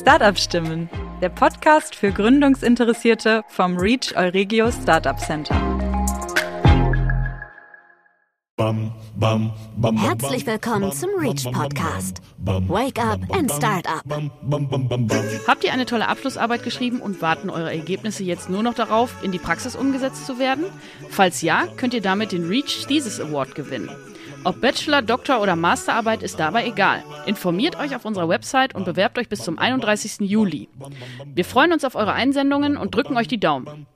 Startup Stimmen, der Podcast für Gründungsinteressierte vom Reach Euregio Startup Center. Herzlich willkommen zum Reach Podcast. Wake up and start up. Habt ihr eine tolle Abschlussarbeit geschrieben und warten eure Ergebnisse jetzt nur noch darauf, in die Praxis umgesetzt zu werden? Falls ja, könnt ihr damit den Reach Thesis Award gewinnen. Ob Bachelor, Doktor oder Masterarbeit ist dabei egal. Informiert euch auf unserer Website und bewerbt euch bis zum 31. Juli. Wir freuen uns auf eure Einsendungen und drücken euch die Daumen.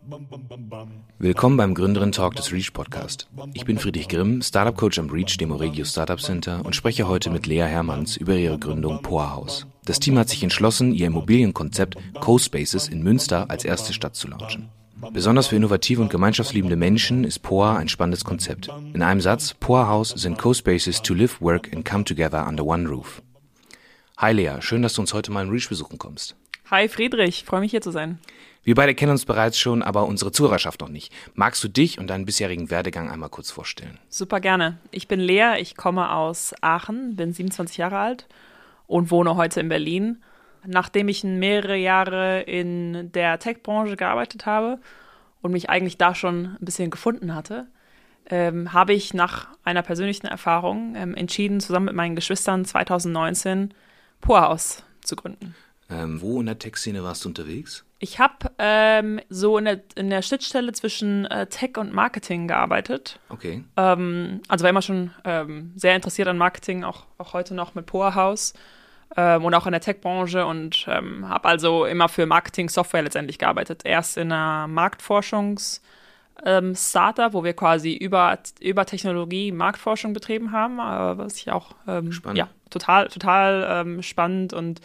Willkommen beim Gründerin Talk des Reach Podcast. Ich bin Friedrich Grimm, Startup Coach am Reach, dem Oregio Startup Center und spreche heute mit Lea Hermanns über ihre Gründung Poa House. Das Team hat sich entschlossen, ihr Immobilienkonzept Co-Spaces in Münster als erste Stadt zu launchen. Besonders für innovative und gemeinschaftsliebende Menschen ist POA ein spannendes Konzept. In einem Satz, POA House sind Co-Spaces to live, work and come together under one roof. Hi Lea, schön, dass du uns heute mal im Reach besuchen kommst. Hi Friedrich, freue mich hier zu sein. Wir beide kennen uns bereits schon, aber unsere Zuhörerschaft noch nicht. Magst du dich und deinen bisherigen Werdegang einmal kurz vorstellen? Super gerne. Ich bin Lea, ich komme aus Aachen, bin 27 Jahre alt und wohne heute in Berlin nachdem ich mehrere Jahre in der Tech-Branche gearbeitet habe und mich eigentlich da schon ein bisschen gefunden hatte, ähm, habe ich nach einer persönlichen Erfahrung ähm, entschieden, zusammen mit meinen Geschwistern 2019 Poorhaus zu gründen. Ähm, wo in der Tech-Szene warst du unterwegs? Ich habe ähm, so in der, in der Schnittstelle zwischen äh, Tech und Marketing gearbeitet. Okay. Ähm, also war immer schon ähm, sehr interessiert an Marketing, auch, auch heute noch mit Poorhaus ähm, und auch in der Tech-Branche und ähm, habe also immer für Marketing-Software letztendlich gearbeitet. Erst in einer Marktforschungs- ähm, Startup, wo wir quasi über, über Technologie Marktforschung betrieben haben, äh, was ich auch ähm, ja, total, total ähm, spannend und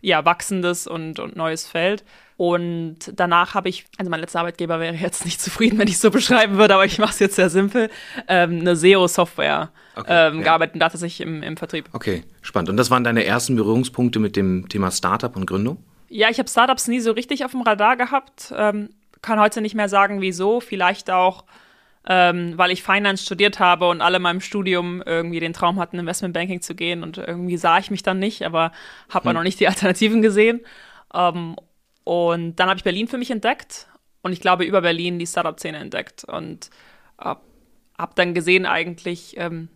ja, wachsendes und, und neues Feld. Und danach habe ich, also mein letzter Arbeitgeber wäre jetzt nicht zufrieden, wenn ich es so beschreiben würde, aber ich mache es jetzt sehr simpel, ähm, eine SEO-Software okay, ähm, ja. gearbeitet und da tatsächlich im, im Vertrieb. Okay, spannend. Und das waren deine ersten Berührungspunkte mit dem Thema Startup und Gründung? Ja, ich habe Startups nie so richtig auf dem Radar gehabt. Ähm, kann heute nicht mehr sagen, wieso. Vielleicht auch, ähm, weil ich Finance studiert habe und alle in meinem Studium irgendwie den Traum hatten, Investmentbanking zu gehen und irgendwie sah ich mich dann nicht, aber habe hm. noch nicht die Alternativen gesehen. Ähm, und dann habe ich Berlin für mich entdeckt und ich glaube über Berlin die Startup-Szene entdeckt und äh, habe dann gesehen eigentlich, ähm,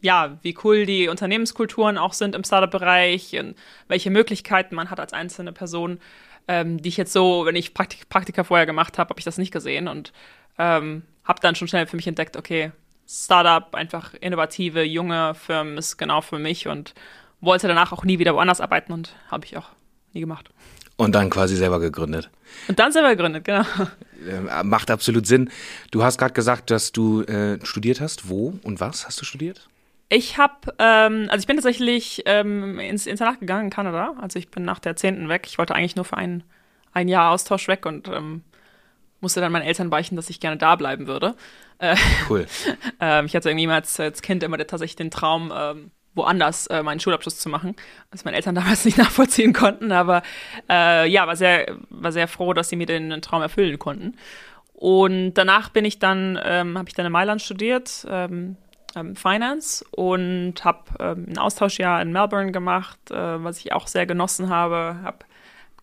ja, wie cool die Unternehmenskulturen auch sind im Startup-Bereich und welche Möglichkeiten man hat als einzelne Person, ähm, die ich jetzt so, wenn ich Praktik Praktika vorher gemacht habe, habe ich das nicht gesehen und ähm, habe dann schon schnell für mich entdeckt, okay, Startup, einfach innovative, junge Firmen ist genau für mich und wollte danach auch nie wieder woanders arbeiten und habe ich auch nie gemacht. Und dann quasi selber gegründet. Und dann selber gegründet, genau. Äh, macht absolut Sinn. Du hast gerade gesagt, dass du äh, studiert hast. Wo und was hast du studiert? Ich habe, ähm, also ich bin tatsächlich ähm, ins Internat gegangen in Kanada. Also ich bin nach der 10. weg. Ich wollte eigentlich nur für ein, ein Jahr Austausch weg und ähm, musste dann meinen Eltern weichen, dass ich gerne da bleiben würde. Äh, cool. äh, ich hatte irgendwie als, als Kind immer tatsächlich den Traum, ähm, woanders äh, meinen Schulabschluss zu machen, was meine Eltern damals nicht nachvollziehen konnten, aber äh, ja, war sehr, war sehr froh, dass sie mir den Traum erfüllen konnten. Und danach bin ich dann, ähm, habe ich dann in Mailand studiert, ähm, ähm, Finance und habe ähm, ein Austauschjahr in Melbourne gemacht, äh, was ich auch sehr genossen habe. Habe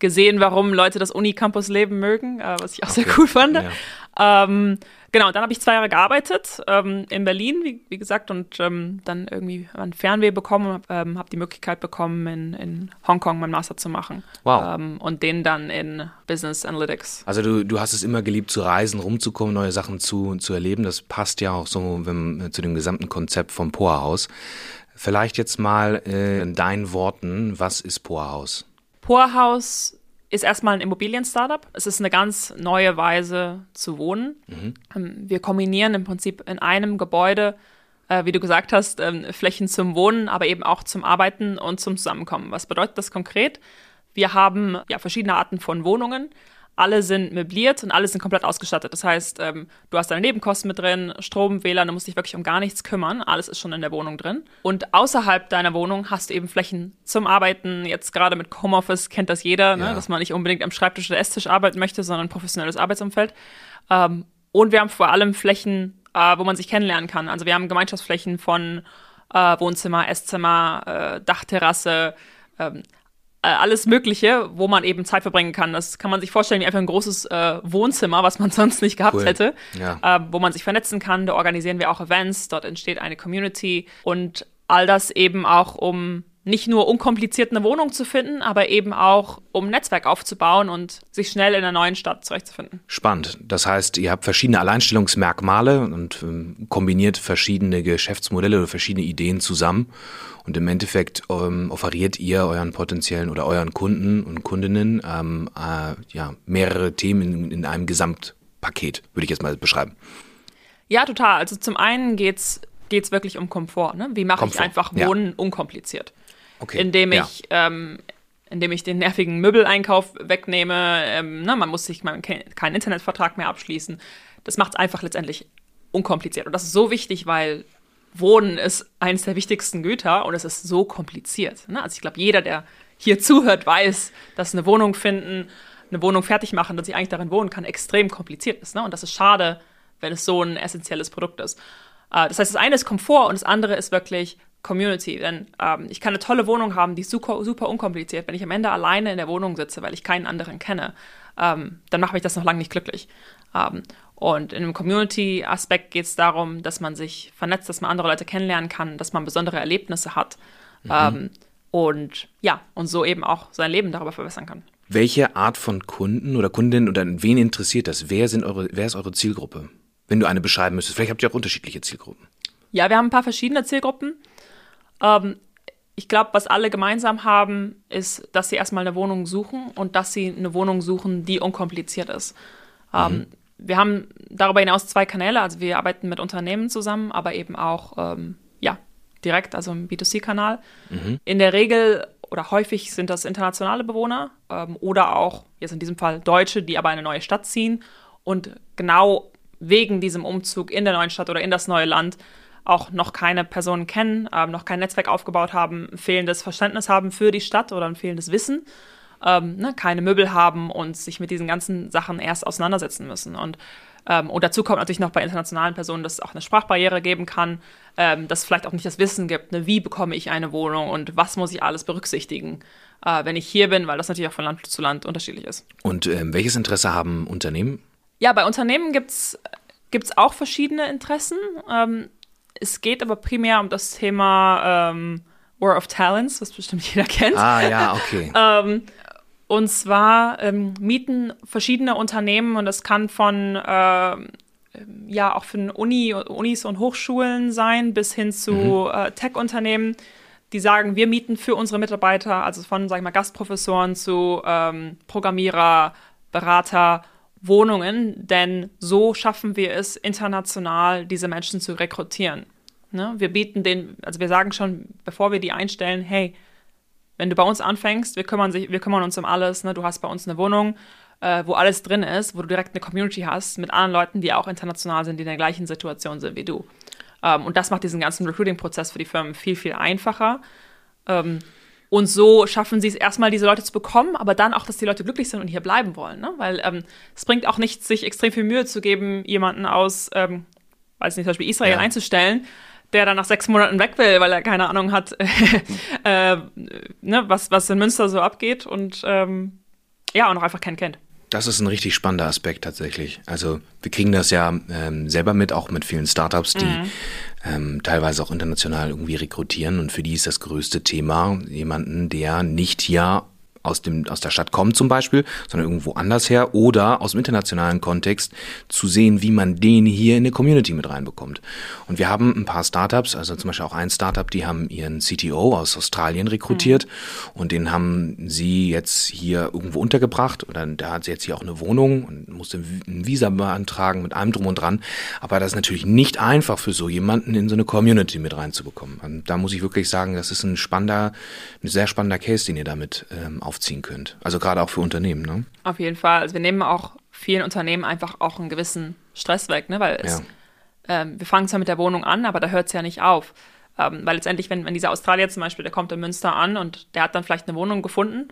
gesehen, warum Leute das Unicampus-Leben mögen, äh, was ich auch okay. sehr cool fand. Ja. Ähm, Genau, dann habe ich zwei Jahre gearbeitet ähm, in Berlin, wie, wie gesagt, und ähm, dann irgendwie ein Fernweh bekommen und ähm, habe die Möglichkeit bekommen, in, in Hongkong meinen Master zu machen. Wow. Ähm, und den dann in Business Analytics. Also du, du hast es immer geliebt zu reisen, rumzukommen, neue Sachen zu, zu erleben. Das passt ja auch so wenn, zu dem gesamten Konzept vom Poa Haus. Vielleicht jetzt mal äh, in deinen Worten, was ist Poa Haus? Poa Haus ist erstmal ein Immobilien-Startup. Es ist eine ganz neue Weise zu wohnen. Mhm. Ähm, wir kombinieren im Prinzip in einem Gebäude, äh, wie du gesagt hast, ähm, Flächen zum Wohnen, aber eben auch zum Arbeiten und zum Zusammenkommen. Was bedeutet das konkret? Wir haben ja verschiedene Arten von Wohnungen alle sind möbliert und alle sind komplett ausgestattet. Das heißt, ähm, du hast deine Nebenkosten mit drin, Strom, WLAN, du musst dich wirklich um gar nichts kümmern. Alles ist schon in der Wohnung drin. Und außerhalb deiner Wohnung hast du eben Flächen zum Arbeiten. Jetzt gerade mit Homeoffice kennt das jeder, ne? ja. ne? dass man nicht unbedingt am Schreibtisch oder Esstisch arbeiten möchte, sondern ein professionelles Arbeitsumfeld. Ähm, und wir haben vor allem Flächen, äh, wo man sich kennenlernen kann. Also wir haben Gemeinschaftsflächen von äh, Wohnzimmer, Esszimmer, äh, Dachterrasse, ähm, äh, alles Mögliche, wo man eben Zeit verbringen kann. Das kann man sich vorstellen wie einfach ein großes äh, Wohnzimmer, was man sonst nicht gehabt Cool. hätte, Ja. äh, wo man sich vernetzen kann. Da organisieren wir auch Events, dort entsteht eine Community und all das eben auch, um nicht nur unkompliziert eine Wohnung zu finden, aber eben auch, um ein Netzwerk aufzubauen und sich schnell in einer neuen Stadt zurechtzufinden. Spannend. Das heißt, ihr habt verschiedene Alleinstellungsmerkmale und ähm, kombiniert verschiedene Geschäftsmodelle oder verschiedene Ideen zusammen. Und im Endeffekt ähm, offeriert ihr euren potenziellen oder euren Kunden und Kundinnen ähm, äh, ja, mehrere Themen in, in einem Gesamtpaket, würde ich jetzt mal beschreiben. Ja, total. Also zum einen geht's geht's wirklich um Komfort. Ne? Wie mache ich einfach ja. Wohnen unkompliziert? Okay. indem ja. ich, ähm, indem ich den nervigen Möbeleinkauf wegnehme. Ähm, ne, man muss sich man keinen Internetvertrag mehr abschließen. Das macht es einfach letztendlich unkompliziert. Und das ist so wichtig, weil Wohnen ist eines der wichtigsten Güter und es ist so kompliziert. Ne? Also ich glaube, jeder, der hier zuhört, weiß, dass eine Wohnung finden, eine Wohnung fertig machen, dass ich eigentlich darin wohnen kann, extrem kompliziert ist. Ne? Und das ist schade, wenn es so ein essentielles Produkt ist. Äh, das heißt, das eine ist Komfort und das andere ist wirklich Community. Denn ähm, ich kann eine tolle Wohnung haben, die ist super, super unkompliziert. Wenn ich am Ende alleine in der Wohnung sitze, weil ich keinen anderen kenne, ähm, dann macht mich das noch lange nicht glücklich. Ähm, und in einem Community-Aspekt geht es darum, dass man sich vernetzt, dass man andere Leute kennenlernen kann, dass man besondere Erlebnisse hat. Ähm, und ja, und so eben auch sein Leben darüber verbessern kann. Welche Art von Kunden oder Kundin oder wen interessiert das? Wer, sind eure, wer ist eure Zielgruppe? Wenn du eine beschreiben müsstest. Vielleicht habt ihr auch unterschiedliche Zielgruppen. Ja, wir haben ein paar verschiedene Zielgruppen. Ähm, ich glaube, was alle gemeinsam haben, ist, dass sie erstmal eine Wohnung suchen und dass sie eine Wohnung suchen, die unkompliziert ist. Ähm, wir haben darüber hinaus zwei Kanäle, also wir arbeiten mit Unternehmen zusammen, aber eben auch ähm, ja, direkt, also im B2C-Kanal. In der Regel oder häufig sind das internationale Bewohner ähm, oder auch, jetzt in diesem Fall Deutsche, die aber in eine neue Stadt ziehen und genau wegen diesem Umzug in der neuen Stadt oder in das neue Land auch noch keine Personen kennen, ähm, noch kein Netzwerk aufgebaut haben, fehlendes Verständnis haben für die Stadt oder ein fehlendes Wissen, ähm, ne, keine Möbel haben und sich mit diesen ganzen Sachen erst auseinandersetzen müssen. Und, ähm, und dazu kommt natürlich noch bei internationalen Personen, dass es auch eine Sprachbarriere geben kann, ähm, dass es vielleicht auch nicht das Wissen gibt, ne, wie bekomme ich eine Wohnung und was muss ich alles berücksichtigen, äh, wenn ich hier bin, weil das natürlich auch von Land zu Land unterschiedlich ist. Und ähm, welches Interesse haben Unternehmen? Ja, bei Unternehmen gibt es auch verschiedene Interessen. Es geht aber primär um das Thema ähm, War of Talents, was bestimmt jeder kennt. Ah ja, okay. Ähm, und zwar ähm, mieten verschiedene Unternehmen und das kann von ähm, ja auch von Uni, Unis und Hochschulen sein bis hin zu äh, Tech-Unternehmen, die sagen, wir mieten für unsere Mitarbeiter, also von sag ich mal Gastprofessoren zu ähm, Programmierer, Berater Wohnungen, denn so schaffen wir es international, diese Menschen zu rekrutieren. Ne? Wir bieten den, also wir sagen schon, bevor wir die einstellen, hey, wenn du bei uns anfängst, wir kümmern, sich, wir kümmern uns um alles. Ne? Du hast bei uns eine Wohnung, äh, wo alles drin ist, wo du direkt eine Community hast mit anderen Leuten, die auch international sind, die in der gleichen Situation sind wie du. Ähm, und das macht diesen ganzen Recruiting-Prozess für die Firmen viel, viel einfacher. Ähm, und so schaffen sie es erstmal, diese Leute zu bekommen, aber dann auch, dass die Leute glücklich sind und hier bleiben wollen. Ne? Weil ähm, es bringt auch nichts, sich extrem viel Mühe zu geben, jemanden aus, ähm, weiß nicht, zum Beispiel Israel Ja. einzustellen, der dann nach sechs Monaten weg will, weil er keine Ahnung hat, äh, ne, was, was in Münster so abgeht und ähm, ja, und auch einfach keinen kennt. Das ist ein richtig spannender Aspekt tatsächlich. Also wir kriegen das ja ähm, selber mit, auch mit vielen Startups, die ähm, teilweise auch international irgendwie rekrutieren. Und für die ist das größte Thema jemanden, der nicht hier aus, dem, aus der Stadt kommt zum Beispiel, sondern irgendwo anders her oder aus dem internationalen Kontext zu sehen, wie man den hier in eine Community mit reinbekommt. Und wir haben ein paar Startups, also zum Beispiel auch ein Startup, die haben ihren CTO aus Australien rekrutiert und den haben sie jetzt hier irgendwo untergebracht oder da hat sie jetzt hier auch eine Wohnung und musste ein Visa beantragen mit allem drum und dran. Aber das ist natürlich nicht einfach für so jemanden in so eine Community mit reinzubekommen. Und da muss ich wirklich sagen, das ist ein spannender, ein sehr spannender Case, den ihr damit ähm, aufziehen könnt. Also gerade auch für Unternehmen, ne? Auf jeden Fall. Also wir nehmen auch vielen Unternehmen einfach auch einen gewissen Stress weg, ne? Weil es, Ja. ähm, wir fangen zwar mit der Wohnung an, aber da hört es ja nicht auf. Ähm, weil letztendlich, wenn, wenn dieser Australier zum Beispiel, der kommt in Münster an und der hat dann vielleicht eine Wohnung gefunden.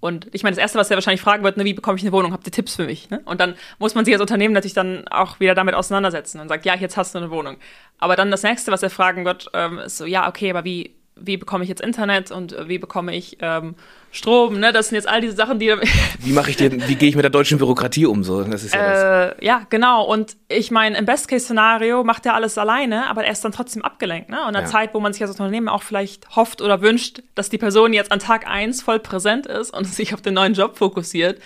Und ich meine, das Erste, was er wahrscheinlich fragen wird, ne, wie bekomme ich eine Wohnung? Habt ihr Tipps für mich? Ne? Und dann muss man sich als Unternehmen natürlich dann auch wieder damit auseinandersetzen und sagt, ja, jetzt hast du eine Wohnung. Aber dann das Nächste, was er fragen wird, ähm, ist so, ja, okay, aber wie, wie bekomme ich jetzt Internet und wie bekomme ich ähm, Strom, ne? Das sind jetzt all diese Sachen, die. wie mache ich den, wie gehe ich mit der deutschen Bürokratie um? So, das ist ja, äh, das. ja genau. Und ich meine, im Best-Case-Szenario macht er alles alleine, aber er ist dann trotzdem abgelenkt, ne? Und in einer ja. Zeit, wo man sich als Unternehmen auch vielleicht hofft oder wünscht, dass die Person jetzt an Tag 1 voll präsent ist und sich auf den neuen Job fokussiert,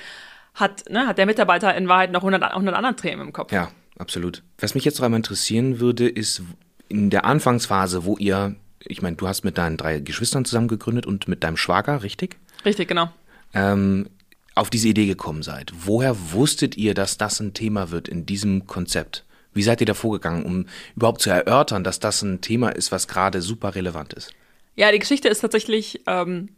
hat, ne, hat der Mitarbeiter in Wahrheit noch 100, 100 andere Themen im Kopf. Ja, absolut. Was mich jetzt noch einmal interessieren würde, ist in der Anfangsphase, wo ihr ich meine, du hast mit deinen drei Geschwistern zusammen gegründet und mit deinem Schwager, richtig? Richtig, genau. Ähm, auf diese Idee gekommen seid. Woher wusstet ihr, dass das ein Thema wird in diesem Konzept? Wie seid ihr da vorgegangen, um überhaupt zu erörtern, dass das ein Thema ist, was gerade super relevant ist? Ja, die Geschichte ist tatsächlich ähm,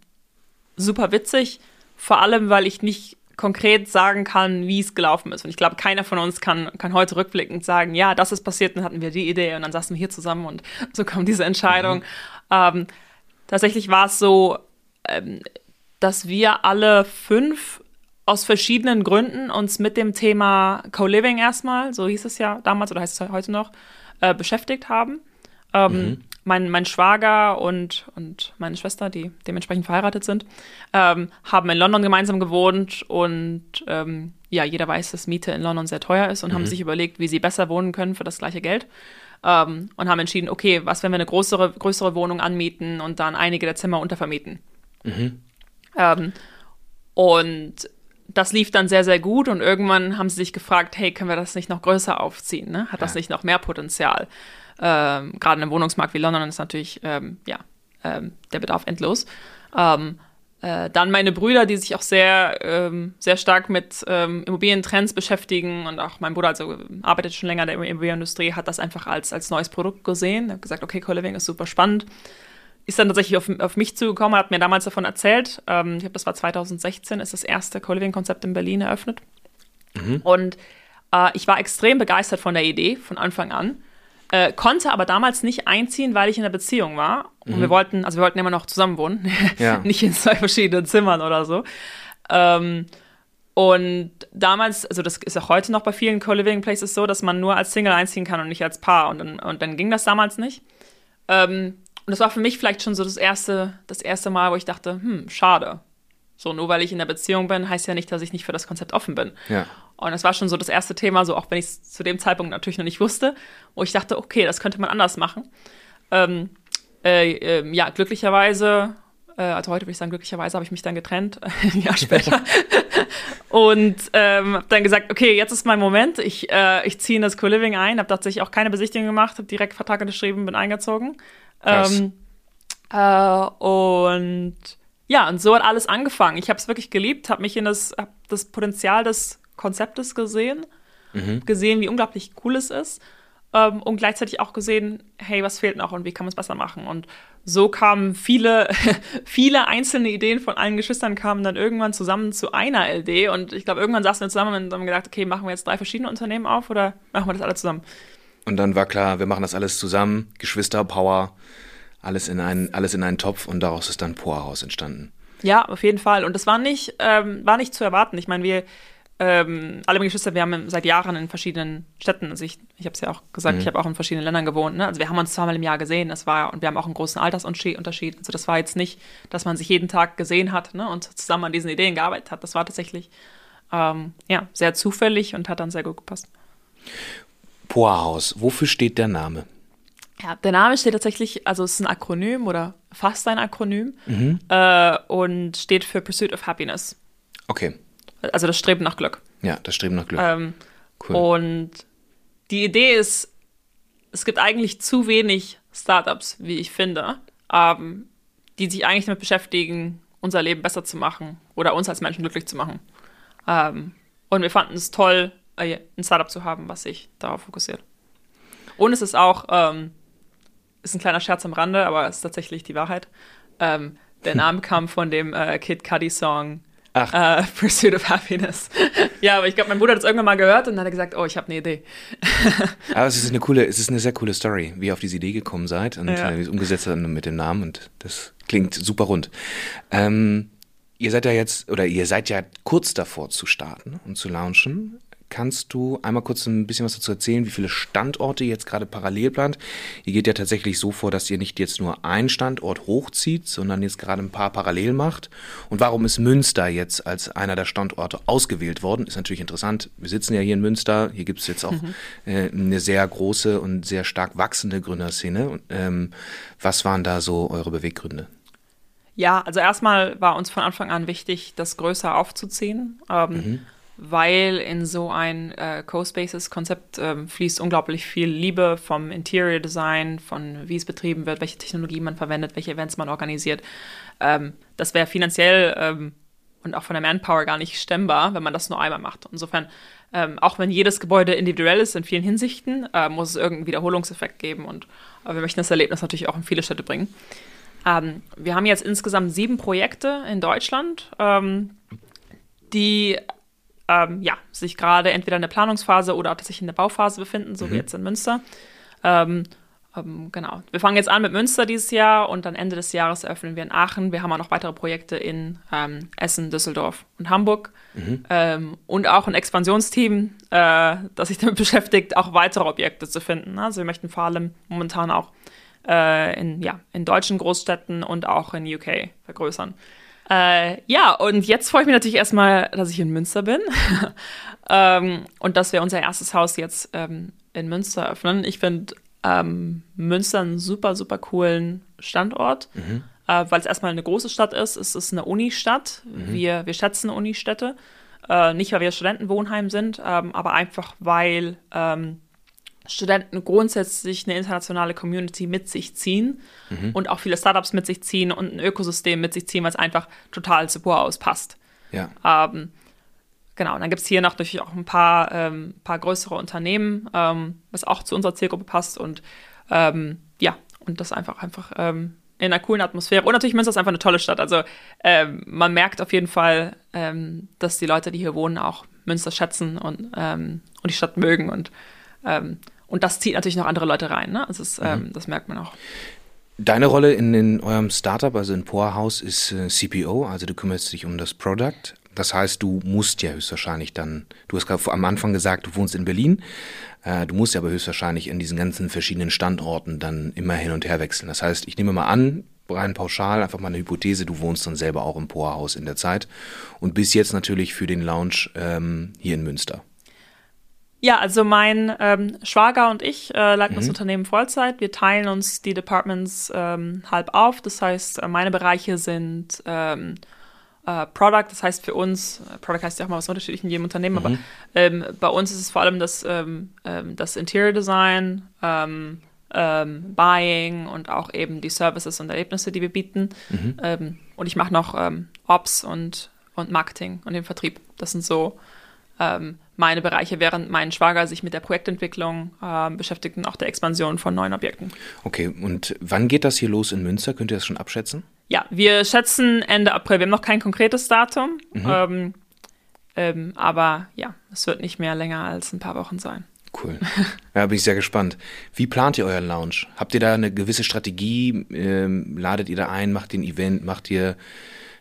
super witzig, vor allem weil ich nicht konkret sagen kann, wie es gelaufen ist. Und ich glaube, keiner von uns kann, kann heute rückblickend sagen, ja, das ist passiert, dann hatten wir die Idee und dann saßen wir hier zusammen und so kam diese Entscheidung. Mhm. Ähm, tatsächlich war es so, ähm, dass wir alle fünf aus verschiedenen Gründen uns mit dem Thema Co-Living erstmal, so hieß es ja damals oder heißt es heute noch, äh, beschäftigt haben. Ähm, mhm mein, mein Schwager und, und meine Schwester, die dementsprechend verheiratet sind, ähm, haben in London gemeinsam gewohnt und ähm, ja, jeder weiß, dass Miete in London sehr teuer ist und mhm. haben sich überlegt, wie sie besser wohnen können für das gleiche Geld. Ähm, und haben entschieden, okay, was, wenn wir eine größere, größere Wohnung anmieten und dann einige der Zimmer untervermieten. Mhm. Ähm, und das lief dann sehr, sehr gut und irgendwann haben sie sich gefragt, hey, können wir das nicht noch größer aufziehen? Ne? Hat das nicht noch mehr Potenzial? Ähm, Gerade in einem Wohnungsmarkt wie London ist natürlich, ähm, ja, ähm, der Bedarf endlos. Ähm, äh, dann meine Brüder, die sich auch sehr, ähm, sehr stark mit ähm, Immobilientrends beschäftigen und auch mein Bruder also arbeitet schon länger in der Immobilienindustrie, hat das einfach als, als neues Produkt gesehen. Er hat gesagt, okay, Co-Living ist super spannend. Ist dann tatsächlich auf, auf mich zugekommen, hat mir damals davon erzählt. Ich glaube, das war 2016, ist das erste Co-Living-Konzept in Berlin eröffnet. Mhm. Und äh, ich war extrem begeistert von der Idee von Anfang an. Äh, konnte aber damals nicht einziehen, weil ich in einer Beziehung war. Und mhm. wir wollten, also wir wollten immer noch zusammen wohnen. Ja. nicht in zwei verschiedenen Zimmern oder so. Ähm, und damals, also das ist auch heute noch bei vielen Co-Living Places so, dass man nur als Single einziehen kann und nicht als Paar. Und dann, und dann ging das damals nicht. Ähm, und das war für mich vielleicht schon so das erste, das erste Mal, wo ich dachte, hm, schade. So, nur weil ich in der Beziehung bin, heißt ja nicht, dass ich nicht für das Konzept offen bin. Ja. Und das war schon so das erste Thema, so auch wenn ich es zu dem Zeitpunkt natürlich noch nicht wusste, wo ich dachte, okay, das könnte man anders machen. Ähm, äh, äh, ja, glücklicherweise, äh, also heute würde ich sagen, glücklicherweise habe ich mich dann getrennt, ein Jahr später. und ähm, dann gesagt, okay, jetzt ist mein Moment. Ich, äh, ich ziehe in das Co-Living ein, habe tatsächlich auch keine Besichtigung gemacht, habe direkt Vertrag unterschrieben, bin eingezogen. Ähm, äh, und ja, und so hat alles angefangen. Ich habe es wirklich geliebt, habe mich in das, das Potenzial des Konzeptes gesehen, mhm. gesehen, wie unglaublich cool es ist ähm, und gleichzeitig auch gesehen, hey, was fehlt noch und wie kann man es besser machen? Und so kamen viele, viele einzelne Ideen von allen Geschwistern kamen dann irgendwann zusammen zu einer LD und ich glaube, irgendwann saßen wir zusammen und haben gedacht, okay, machen wir jetzt drei verschiedene Unternehmen auf oder machen wir das alle zusammen? Und dann war klar, wir machen das alles zusammen, Geschwisterpower, alles in einen, alles in einen Topf und daraus ist dann Poorhaus entstanden. Ja, auf jeden Fall. Und das war nicht, ähm, war nicht zu erwarten. Ich meine, wir, ähm, alle meine Geschwister, wir haben seit Jahren in verschiedenen Städten, also ich, ich habe es ja auch gesagt, mhm. ich habe auch in verschiedenen Ländern gewohnt. Ne? Also wir haben uns zweimal im Jahr gesehen, das war, und wir haben auch einen großen Altersunterschied. Also das war jetzt nicht, dass man sich jeden Tag gesehen hat ne? und zusammen an diesen Ideen gearbeitet hat. Das war tatsächlich ähm, ja, sehr zufällig und hat dann sehr gut gepasst. Poorhaus, wofür steht der Name? Ja, der Name steht tatsächlich, also es ist ein Akronym oder fast ein Akronym mhm. äh, und steht für Pursuit of Happiness. Okay. Also das Streben nach Glück. Ja, das Streben nach Glück. Ähm, cool. Und die Idee ist, es gibt eigentlich zu wenig Startups, wie ich finde, ähm, die sich eigentlich damit beschäftigen, unser Leben besser zu machen oder uns als Menschen glücklich zu machen. Ähm, und wir fanden es toll, äh, ein Startup zu haben, was sich darauf fokussiert. Und es ist auch, ähm, ist ein kleiner Scherz am Rande, aber es ist tatsächlich die Wahrheit. Ähm, der Name kam von dem äh, Kid Cudi Song Ach. Uh, Pursuit of Happiness. ja, aber ich glaube, mein Bruder hat es irgendwann mal gehört und dann hat er gesagt, oh, ich habe eine Idee. aber es ist eine coole, es ist eine sehr coole Story, wie ihr auf diese Idee gekommen seid und ja. äh, wie es umgesetzt habt mit dem Namen und das klingt super rund. Ähm, ihr seid ja jetzt, oder ihr seid ja kurz davor zu starten und zu launchen. Kannst du einmal kurz ein bisschen was dazu erzählen, wie viele Standorte ihr jetzt gerade parallel plant? Ihr geht ja tatsächlich so vor, dass ihr nicht jetzt nur einen Standort hochzieht, sondern jetzt gerade ein paar parallel macht. Und warum ist Münster jetzt als einer der Standorte ausgewählt worden? Ist natürlich interessant. Wir sitzen ja hier in Münster. Hier gibt es jetzt auch mhm. äh, eine sehr große und sehr stark wachsende Gründerszene. Und, ähm, was waren da so eure Beweggründe? Ja, also erstmal war uns von Anfang an wichtig, das größer aufzuziehen. Ähm, mhm weil in so ein äh, Co-Spaces-Konzept ähm, fließt unglaublich viel Liebe vom Interior Design, von wie es betrieben wird, welche Technologie man verwendet, welche Events man organisiert. Ähm, das wäre finanziell ähm, und auch von der Manpower gar nicht stemmbar, wenn man das nur einmal macht. Insofern, ähm, auch wenn jedes Gebäude individuell ist in vielen Hinsichten, äh, muss es irgendeinen Wiederholungseffekt geben und äh, wir möchten das Erlebnis natürlich auch in viele Städte bringen. Ähm, wir haben jetzt insgesamt sieben Projekte in Deutschland, ähm, die ähm, ja, sich gerade entweder in der Planungsphase oder tatsächlich in der Bauphase befinden, so mhm. wie jetzt in Münster. Ähm, ähm, genau. Wir fangen jetzt an mit Münster dieses Jahr und dann Ende des Jahres eröffnen wir in Aachen. Wir haben auch noch weitere Projekte in ähm, Essen, Düsseldorf und Hamburg. Mhm. Ähm, und auch ein Expansionsteam, äh, das sich damit beschäftigt, auch weitere Objekte zu finden. Also wir möchten vor allem momentan auch äh, in, ja, in deutschen Großstädten und auch in UK vergrößern. Äh, ja, und jetzt freue ich mich natürlich erstmal, dass ich in Münster bin. ähm, und dass wir unser erstes Haus jetzt ähm, in Münster öffnen. Ich finde ähm, Münster einen super, super coolen Standort, mhm. äh, weil es erstmal eine große Stadt ist. Es ist eine Unistadt. Mhm. Wir, wir schätzen Unistädte. Äh, nicht, weil wir Studentenwohnheim sind, ähm, aber einfach, weil ähm, Studenten grundsätzlich eine internationale Community mit sich ziehen mhm. und auch viele Startups mit sich ziehen und ein Ökosystem mit sich ziehen, was einfach total zu Poorhouse passt. Ja. Ähm, genau, und dann gibt es hier noch natürlich auch ein paar, ähm, paar größere Unternehmen, ähm, was auch zu unserer Zielgruppe passt und ähm, ja, und das einfach, einfach ähm, in einer coolen Atmosphäre. Und natürlich Münster ist einfach eine tolle Stadt. Also ähm, man merkt auf jeden Fall, dass die Leute, die hier wohnen, auch Münster schätzen und, und die Stadt mögen und ähm, und das zieht natürlich noch andere Leute rein. Ne? Also es, mhm. ähm, das merkt man auch. Deine Rolle in, in eurem Startup, also in Poorhouse, ist äh, CPO, also du kümmerst dich um das Product. Das heißt, du musst ja höchstwahrscheinlich dann, du hast gerade am Anfang gesagt, du wohnst in Berlin, äh, du musst ja aber höchstwahrscheinlich in diesen ganzen verschiedenen Standorten dann immer hin und her wechseln. Das heißt, ich nehme mal an, rein pauschal, einfach mal eine Hypothese, du wohnst dann selber auch im Poorhaus in der Zeit und bist jetzt natürlich für den Lounge ähm, hier in Münster. Ja, also mein ähm, Schwager und ich äh, leiten mhm. das Unternehmen Vollzeit. Wir teilen uns die Departments ähm, halb auf. Das heißt, äh, meine Bereiche sind ähm, äh, Product, das heißt für uns, äh, Product heißt ja auch mal was unterschiedlich in jedem Unternehmen, mhm. aber ähm, bei uns ist es vor allem das, ähm, ähm, das Interior Design, Buying und auch eben die Services und Erlebnisse, die wir bieten. Mhm. und ich mache noch Ops und, und Marketing und den Vertrieb. Das sind so ähm, meine Bereiche, während mein Schwager sich mit der Projektentwicklung äh, beschäftigt und auch der Expansion von neuen Objekten. Okay, und wann geht das hier los in Münster? Könnt ihr das schon abschätzen? Ja, wir schätzen Ende April. Wir haben noch kein konkretes Datum, mhm. ähm, ähm, aber ja, es wird nicht mehr länger als ein paar Wochen sein. Cool. Ja, bin ich sehr gespannt. Wie plant ihr euren Lounge? Habt ihr da eine gewisse Strategie? Ähm, ladet ihr da ein? Macht ihr ein Event? Macht ihr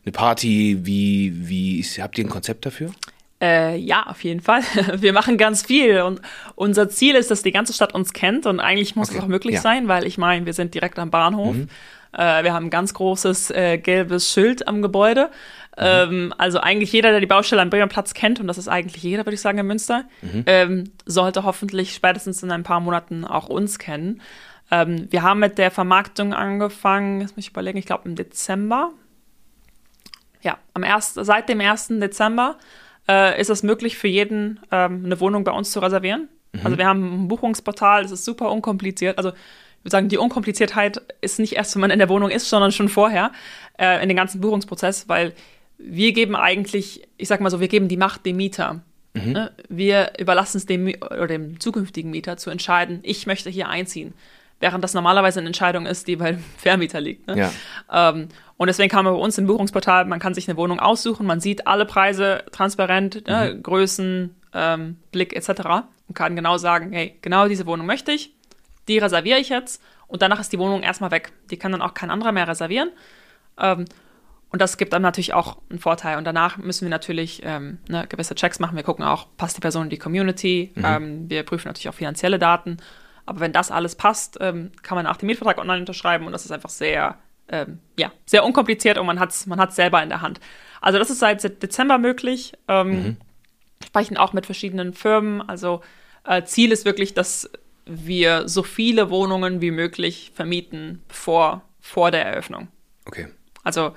eine Party? Wie, wie habt ihr ein Konzept dafür? Äh, ja, auf jeden Fall. Wir machen ganz viel und unser Ziel ist, dass die ganze Stadt uns kennt und eigentlich muss okay. es auch möglich ja. sein, weil ich meine, wir sind direkt am Bahnhof. Mhm. Äh, wir haben ein ganz großes äh, gelbes Schild am Gebäude. Mhm. Ähm, also eigentlich jeder, der die Baustelle am Bremer Platz kennt, und das ist eigentlich jeder, würde ich sagen, in Münster, mhm. ähm, sollte hoffentlich spätestens in ein paar Monaten auch uns kennen. Ähm, wir haben mit der Vermarktung angefangen, jetzt muss ich überlegen, ich glaube im Dezember. Ja, am erst, seit dem 1. Dezember äh, ist es möglich für jeden ähm, eine Wohnung bei uns zu reservieren. Mhm. Also wir haben ein Buchungsportal, es ist super unkompliziert. Also ich würde sagen, die Unkompliziertheit ist nicht erst, wenn man in der Wohnung ist, sondern schon vorher äh, in den ganzen Buchungsprozess, weil wir geben eigentlich, ich sag mal so, wir geben die Macht dem Mieter. Mhm. Ne? Wir überlassen es dem, oder dem zukünftigen Mieter zu entscheiden, ich möchte hier einziehen während das normalerweise eine Entscheidung ist, die beim Vermieter liegt. Ne? Ja. Ähm, und deswegen kann man bei uns im Buchungsportal, man kann sich eine Wohnung aussuchen, man sieht alle Preise transparent, ne, mhm. ne, Größen, ähm, Blick etc. und kann genau sagen, hey, genau diese Wohnung möchte ich, die reserviere ich jetzt und danach ist die Wohnung erstmal weg. Die kann dann auch kein anderer mehr reservieren. Ähm, und das gibt dann natürlich auch einen Vorteil. Und danach müssen wir natürlich ähm, ne, gewisse Checks machen. Wir gucken auch, passt die Person in die Community. Mhm. Ähm, wir prüfen natürlich auch finanzielle Daten. Aber wenn das alles passt, ähm, kann man auch den Mietvertrag online unterschreiben und das ist einfach sehr, ähm, ja, sehr unkompliziert und man hat es man hat's selber in der Hand. Also das ist seit Dezember möglich. Ähm, mhm. Sprechen auch mit verschiedenen Firmen. Also äh, Ziel ist wirklich, dass wir so viele Wohnungen wie möglich vermieten vor, vor der Eröffnung. Okay. Also,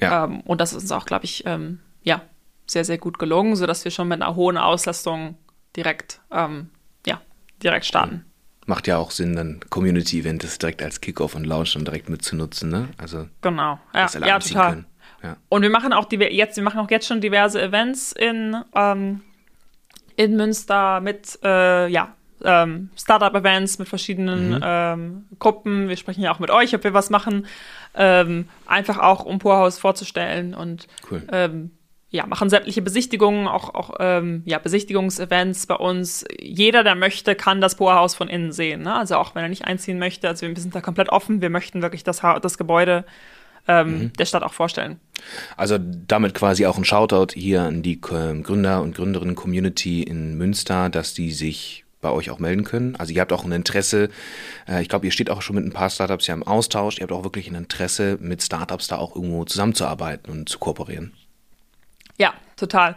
ja. ähm, und das ist uns auch, glaube ich, ähm, ja, sehr, sehr gut gelungen, sodass wir schon mit einer hohen Auslastung direkt, ähm, ja, direkt starten. Macht ja auch Sinn, dann Community-Events direkt als Kickoff und Launch dann direkt mitzunutzen, ne? Also, genau, ja, ja total. Ja. Und wir machen auch die, jetzt, wir machen auch jetzt schon diverse Events in, ähm, in Münster mit, äh, ja, ähm, Startup-Events mit verschiedenen mhm. ähm, Gruppen. Wir sprechen ja auch mit euch, ob wir was machen. Ähm, einfach auch, um Purhaus vorzustellen und cool. Ja, machen sämtliche Besichtigungen, auch, auch ähm, ja, Besichtigungsevents bei uns. Jeder, der möchte, kann das Purhaus von innen sehen. Ne? Also auch wenn er nicht einziehen möchte. Also wir sind da komplett offen. Wir möchten wirklich das, das Gebäude ähm, mhm. der Stadt auch vorstellen. Also damit quasi auch ein Shoutout hier an die Gründer und Gründerinnen Community in Münster, dass die sich bei euch auch melden können. Also ihr habt auch ein Interesse, äh, ich glaube, ihr steht auch schon mit ein paar Startups ja im Austausch, ihr habt auch wirklich ein Interesse, mit Startups da auch irgendwo zusammenzuarbeiten und zu kooperieren. Ja, total.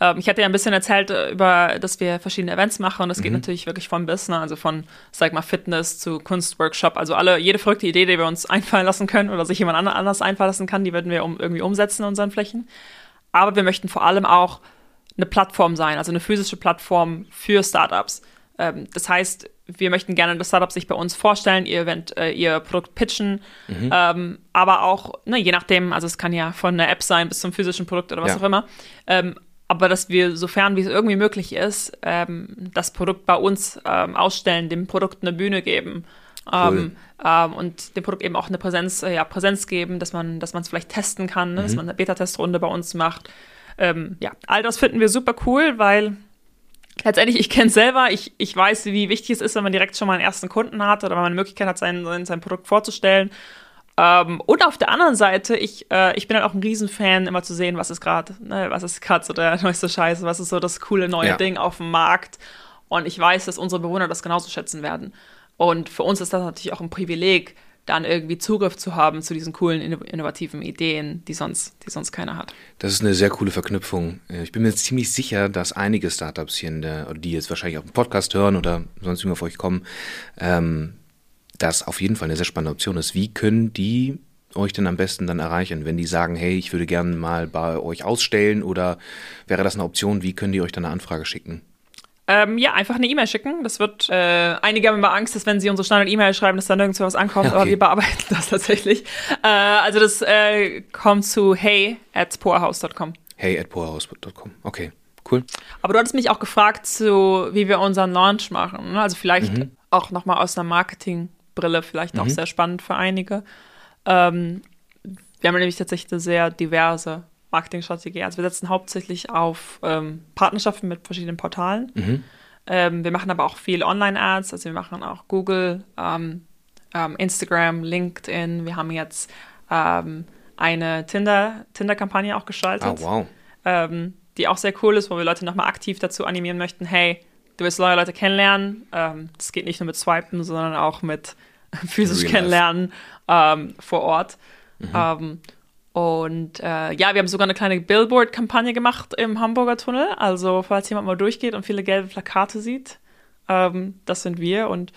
Ähm, ich hatte ja ein bisschen erzählt äh, über, dass wir verschiedene Events machen und das geht mhm. natürlich wirklich von bis, ne? also von, sag mal, Fitness zu Kunstworkshop, also alle, jede verrückte Idee, die wir uns einfallen lassen können oder sich jemand anders einfallen lassen kann, die würden wir um, irgendwie umsetzen in unseren Flächen. Aber wir möchten vor allem auch eine Plattform sein, also eine physische Plattform für Startups. Ähm, das heißt, wir möchten gerne, dass Startups sich bei uns vorstellen, ihr Event, äh, ihr Produkt pitchen, mhm. ähm, aber auch, ne, je nachdem, also es kann ja von einer App sein bis zum physischen Produkt oder was ja. auch immer, ähm, aber dass wir, sofern wie es irgendwie möglich ist, ähm, das Produkt bei uns ähm, ausstellen, dem Produkt eine Bühne geben. Ähm, cool. Ähm, und dem Produkt eben auch eine Präsenz, äh, ja, Präsenz geben, dass man dass es vielleicht testen kann, ne? mhm. dass man eine Beta-Testrunde bei uns macht. ja, all das finden wir super cool, weil letztendlich, ich kenne es selber, ich, ich weiß, wie wichtig es ist, wenn man direkt schon mal einen ersten Kunden hat oder wenn man eine Möglichkeit hat, sein, sein, sein Produkt vorzustellen. Ähm, und auf der anderen Seite, ich, äh, ich bin halt auch ein Riesenfan, immer zu sehen, was ist gerade, ne, was ist gerade so der neueste Scheiß, was ist so das coole neue ja. Ding auf dem Markt. Und ich weiß, dass unsere Bewohner das genauso schätzen werden. Und für uns ist das natürlich auch ein Privileg, dann irgendwie Zugriff zu haben zu diesen coolen, innovativen Ideen, die sonst, die sonst keiner hat. Das ist eine sehr coole Verknüpfung. Äh, ich bin mir ziemlich sicher, dass einige Startups hier in der, die jetzt wahrscheinlich auf dem Podcast hören oder sonst immer vor euch kommen, ähm, das auf jeden Fall eine sehr spannende Option ist. Wie können die euch denn am besten dann erreichen, wenn die sagen, hey, ich würde gerne mal bei euch ausstellen oder wäre das eine Option, wie können die euch dann eine Anfrage schicken? Ähm, ja, einfach eine E-Mail schicken. Das wird, äh, einige haben immer Angst, dass wenn sie unsere Standard-E-Mail schreiben, dass da nirgendwo was ankommt, okay. aber wir bearbeiten das tatsächlich. Äh, also das äh, kommt zu hey at poorhouse.com. Hey at poorhouse.com, okay. Cool. Aber du hattest mich auch gefragt, zu, wie wir unseren Launch machen. Ne? Also vielleicht mhm. auch nochmal aus einer Marketingbrille, vielleicht mhm. auch sehr spannend für einige. Ähm, wir haben nämlich tatsächlich eine sehr diverse Marketingstrategie. Also wir setzen hauptsächlich auf ähm, Partnerschaften mit verschiedenen Portalen. Mhm. Ähm, wir machen aber auch viel Online-Ads, also wir machen auch Google, ähm, ähm Instagram, LinkedIn. Wir haben jetzt ähm, eine Tinder, Tinder-Kampagne auch gestaltet. Oh, wow. Ähm, die auch sehr cool ist, wo wir Leute nochmal aktiv dazu animieren möchten, hey, du willst neue Leute kennenlernen. das geht nicht nur mit Swipen, sondern auch mit physisch Real kennenlernen vor Ort. Mhm. Und äh, ja, wir haben sogar eine kleine Billboard-Kampagne gemacht im Hamburger Tunnel. Also, falls jemand mal durchgeht und viele gelbe Plakate sieht, ähm, das sind wir. Und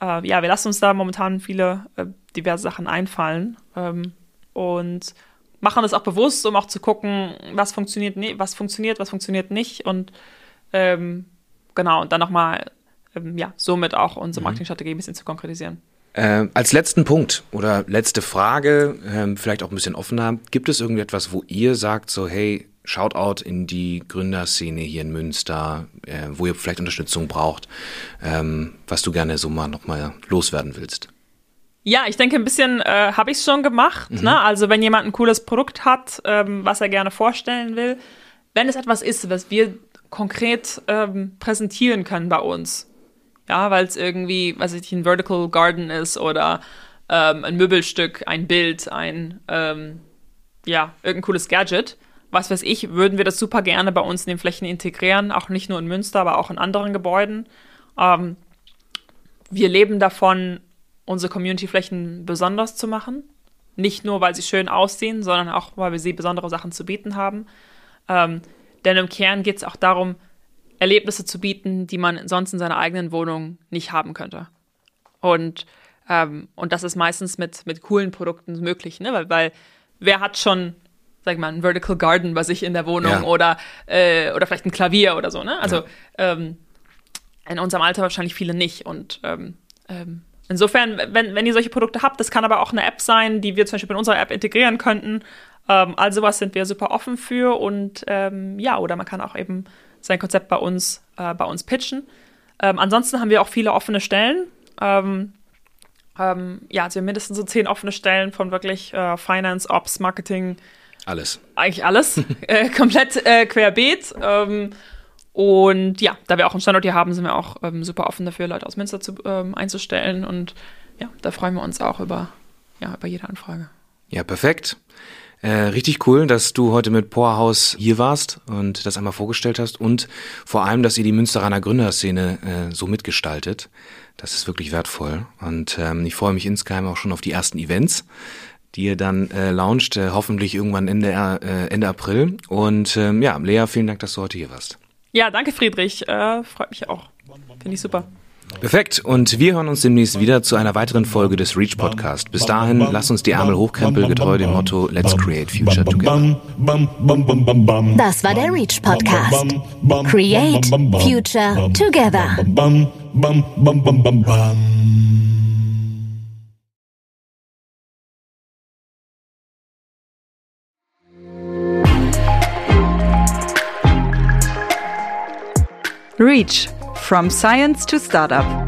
äh, ja, wir lassen uns da momentan viele äh, diverse Sachen einfallen. Ähm, und machen das auch bewusst, um auch zu gucken, was funktioniert, was funktioniert, was funktioniert nicht. Und ähm, genau, und dann nochmal, ähm, ja, somit auch unsere mhm. Marketingstrategie ein bisschen zu konkretisieren. Äh, als letzten Punkt oder letzte Frage, äh, vielleicht auch ein bisschen offener, gibt es irgendetwas, wo ihr sagt, so hey, Shoutout in die Gründerszene hier in Münster, äh, wo ihr vielleicht Unterstützung braucht, ähm, was du gerne so mal nochmal loswerden willst? Ja, ich denke, ein bisschen äh, habe ich es schon gemacht. Mhm. Ne? Also wenn jemand ein cooles Produkt hat, ähm, was er gerne vorstellen will, wenn es etwas ist, was wir konkret ähm, präsentieren können bei uns, ja, weil es irgendwie, weiß ich ein Vertical Garden ist oder ähm, ein Möbelstück, ein Bild, ein, ähm, ja, irgendein cooles Gadget. Was weiß ich, würden wir das super gerne bei uns in den Flächen integrieren, auch nicht nur in Münster, aber auch in anderen Gebäuden. Ähm, wir leben davon, unsere Community-Flächen besonders zu machen. Nicht nur, weil sie schön aussehen, sondern auch, weil wir sie besondere Sachen zu bieten haben. Ähm, denn im Kern geht es auch darum, Erlebnisse zu bieten, die man sonst in seiner eigenen Wohnung nicht haben könnte. Und, ähm, und das ist meistens mit, mit coolen Produkten möglich, ne? weil, weil wer hat schon, sag ich mal, ein Vertical Garden bei sich in der Wohnung ja. oder, äh, oder vielleicht ein Klavier oder so. Ne? Also ja. ähm, in unserem Alter wahrscheinlich viele nicht. Und ähm, ähm, insofern, wenn, wenn ihr solche Produkte habt, das kann aber auch eine App sein, die wir zum Beispiel in unserer App integrieren könnten. Ähm, also was sind wir super offen für und ähm, ja, oder man kann auch eben sein Konzept bei uns, äh, bei uns pitchen. Ähm, ansonsten haben wir auch viele offene Stellen. Ähm, ähm, ja, also wir haben mindestens so zehn offene Stellen von wirklich äh, Finance, Ops, Marketing. Alles. Eigentlich alles. äh, komplett äh, querbeet. Ähm, und ja, da wir auch einen Standort hier haben, sind wir auch ähm, super offen dafür, Leute aus Münster zu, ähm, einzustellen. Und ja, da freuen wir uns auch über, ja, über jede Anfrage. Ja, perfekt. Äh, richtig cool, dass du heute mit Powerhouse hier warst und das einmal vorgestellt hast und vor allem, dass ihr die Münsteraner Gründerszene äh, so mitgestaltet. Das ist wirklich wertvoll und ähm, ich freue mich insgeheim auch schon auf die ersten Events, die ihr dann äh, launcht, äh, hoffentlich irgendwann Ende, äh, Ende April. Und ähm, ja, Lea, vielen Dank, dass du heute hier warst. Ja, danke Friedrich, äh, freut mich auch. Finde ich super. Perfekt. Und wir hören uns demnächst wieder zu einer weiteren Folge des Reach Podcast. Bis dahin, lass uns die Ärmel hochkrempeln, getreu dem Motto Let's Create Future Together. Das war der Reach Podcast. Create Future Together. Reach From Science to Startup